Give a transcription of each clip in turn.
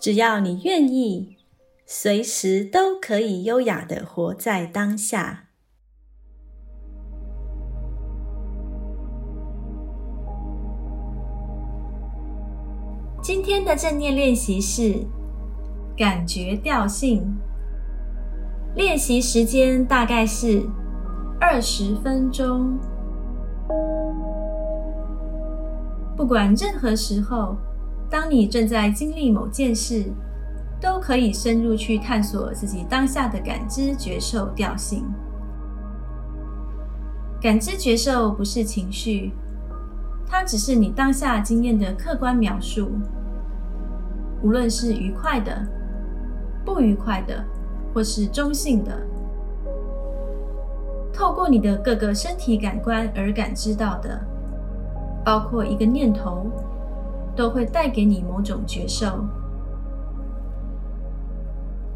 只要你愿意，随时都可以优雅的活在当下。今天的正念练习是感觉调性，练习时间大概是二十分钟。不管任何时候，当你正在经历某件事，都可以深入去探索自己当下的感知觉受调性。感知觉受不是情绪，它只是你当下经验的客观描述。无论是愉快的、不愉快的，或是中性的，透过你的各个身体感官而感知到的。包括一个念头，都会带给你某种觉受。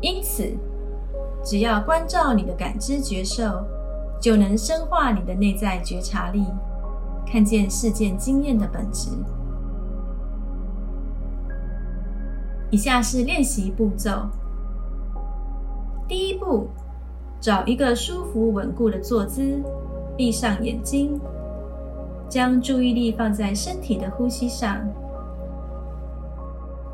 因此，只要关照你的感知觉受，就能深化你的内在觉察力，看见事件经验的本质。以下是练习步骤：第一步，找一个舒服稳固的坐姿，闭上眼睛。将注意力放在身体的呼吸上。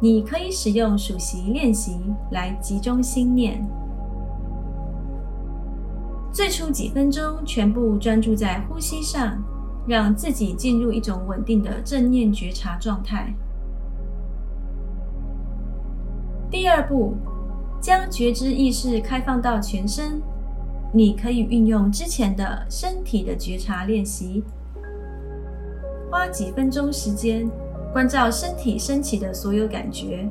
你可以使用数息练习来集中心念。最初几分钟全部专注在呼吸上，让自己进入一种稳定的正念觉察状态。第二步，将觉知意识开放到全身。你可以运用之前的身体的觉察练习。花几分钟时间，关照身体升起的所有感觉，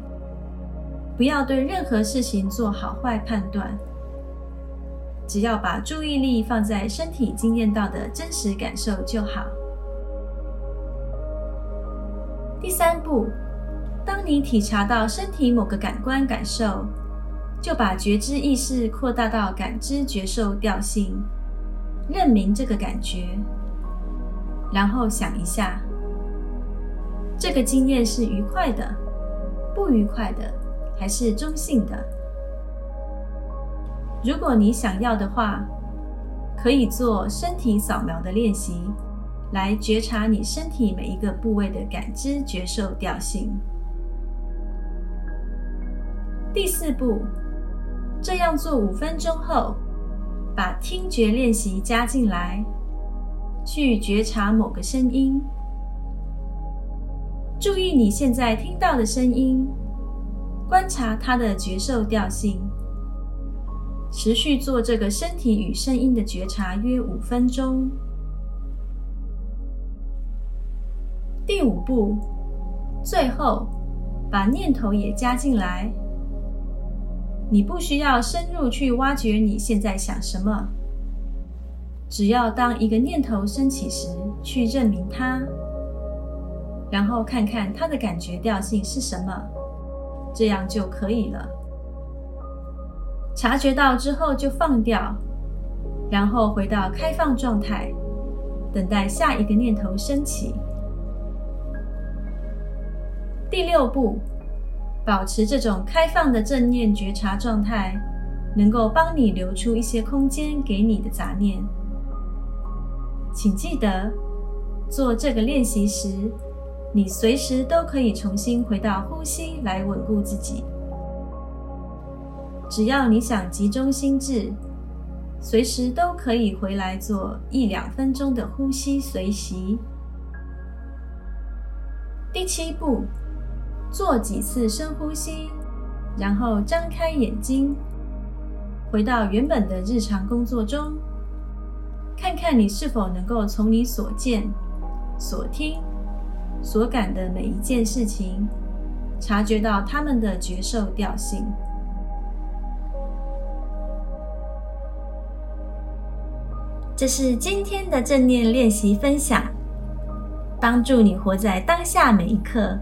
不要对任何事情做好坏判断，只要把注意力放在身体经验到的真实感受就好。第三步，当你体察到身体某个感官感受，就把觉知意识扩大到感知觉受调性，认明这个感觉。然后想一下，这个经验是愉快的、不愉快的，还是中性的？如果你想要的话，可以做身体扫描的练习，来觉察你身体每一个部位的感知觉受调性。第四步，这样做五分钟后，把听觉练习加进来。去觉察某个声音，注意你现在听到的声音，观察它的觉受调性，持续做这个身体与声音的觉察约五分钟。第五步，最后把念头也加进来。你不需要深入去挖掘你现在想什么。只要当一个念头升起时，去认明它，然后看看它的感觉调性是什么，这样就可以了。察觉到之后就放掉，然后回到开放状态，等待下一个念头升起。第六步，保持这种开放的正念觉察状态，能够帮你留出一些空间给你的杂念。请记得，做这个练习时，你随时都可以重新回到呼吸来稳固自己。只要你想集中心智，随时都可以回来做一两分钟的呼吸随习。第七步，做几次深呼吸，然后张开眼睛，回到原本的日常工作中。看看你是否能够从你所见、所听、所感的每一件事情，察觉到他们的觉受调性。这是今天的正念练习分享，帮助你活在当下每一刻，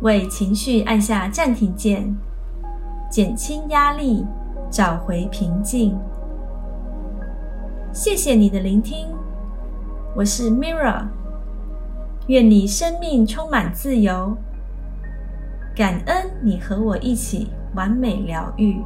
为情绪按下暂停键，减轻压力，找回平静。谢谢你的聆听，我是 Mira，愿你生命充满自由，感恩你和我一起完美疗愈。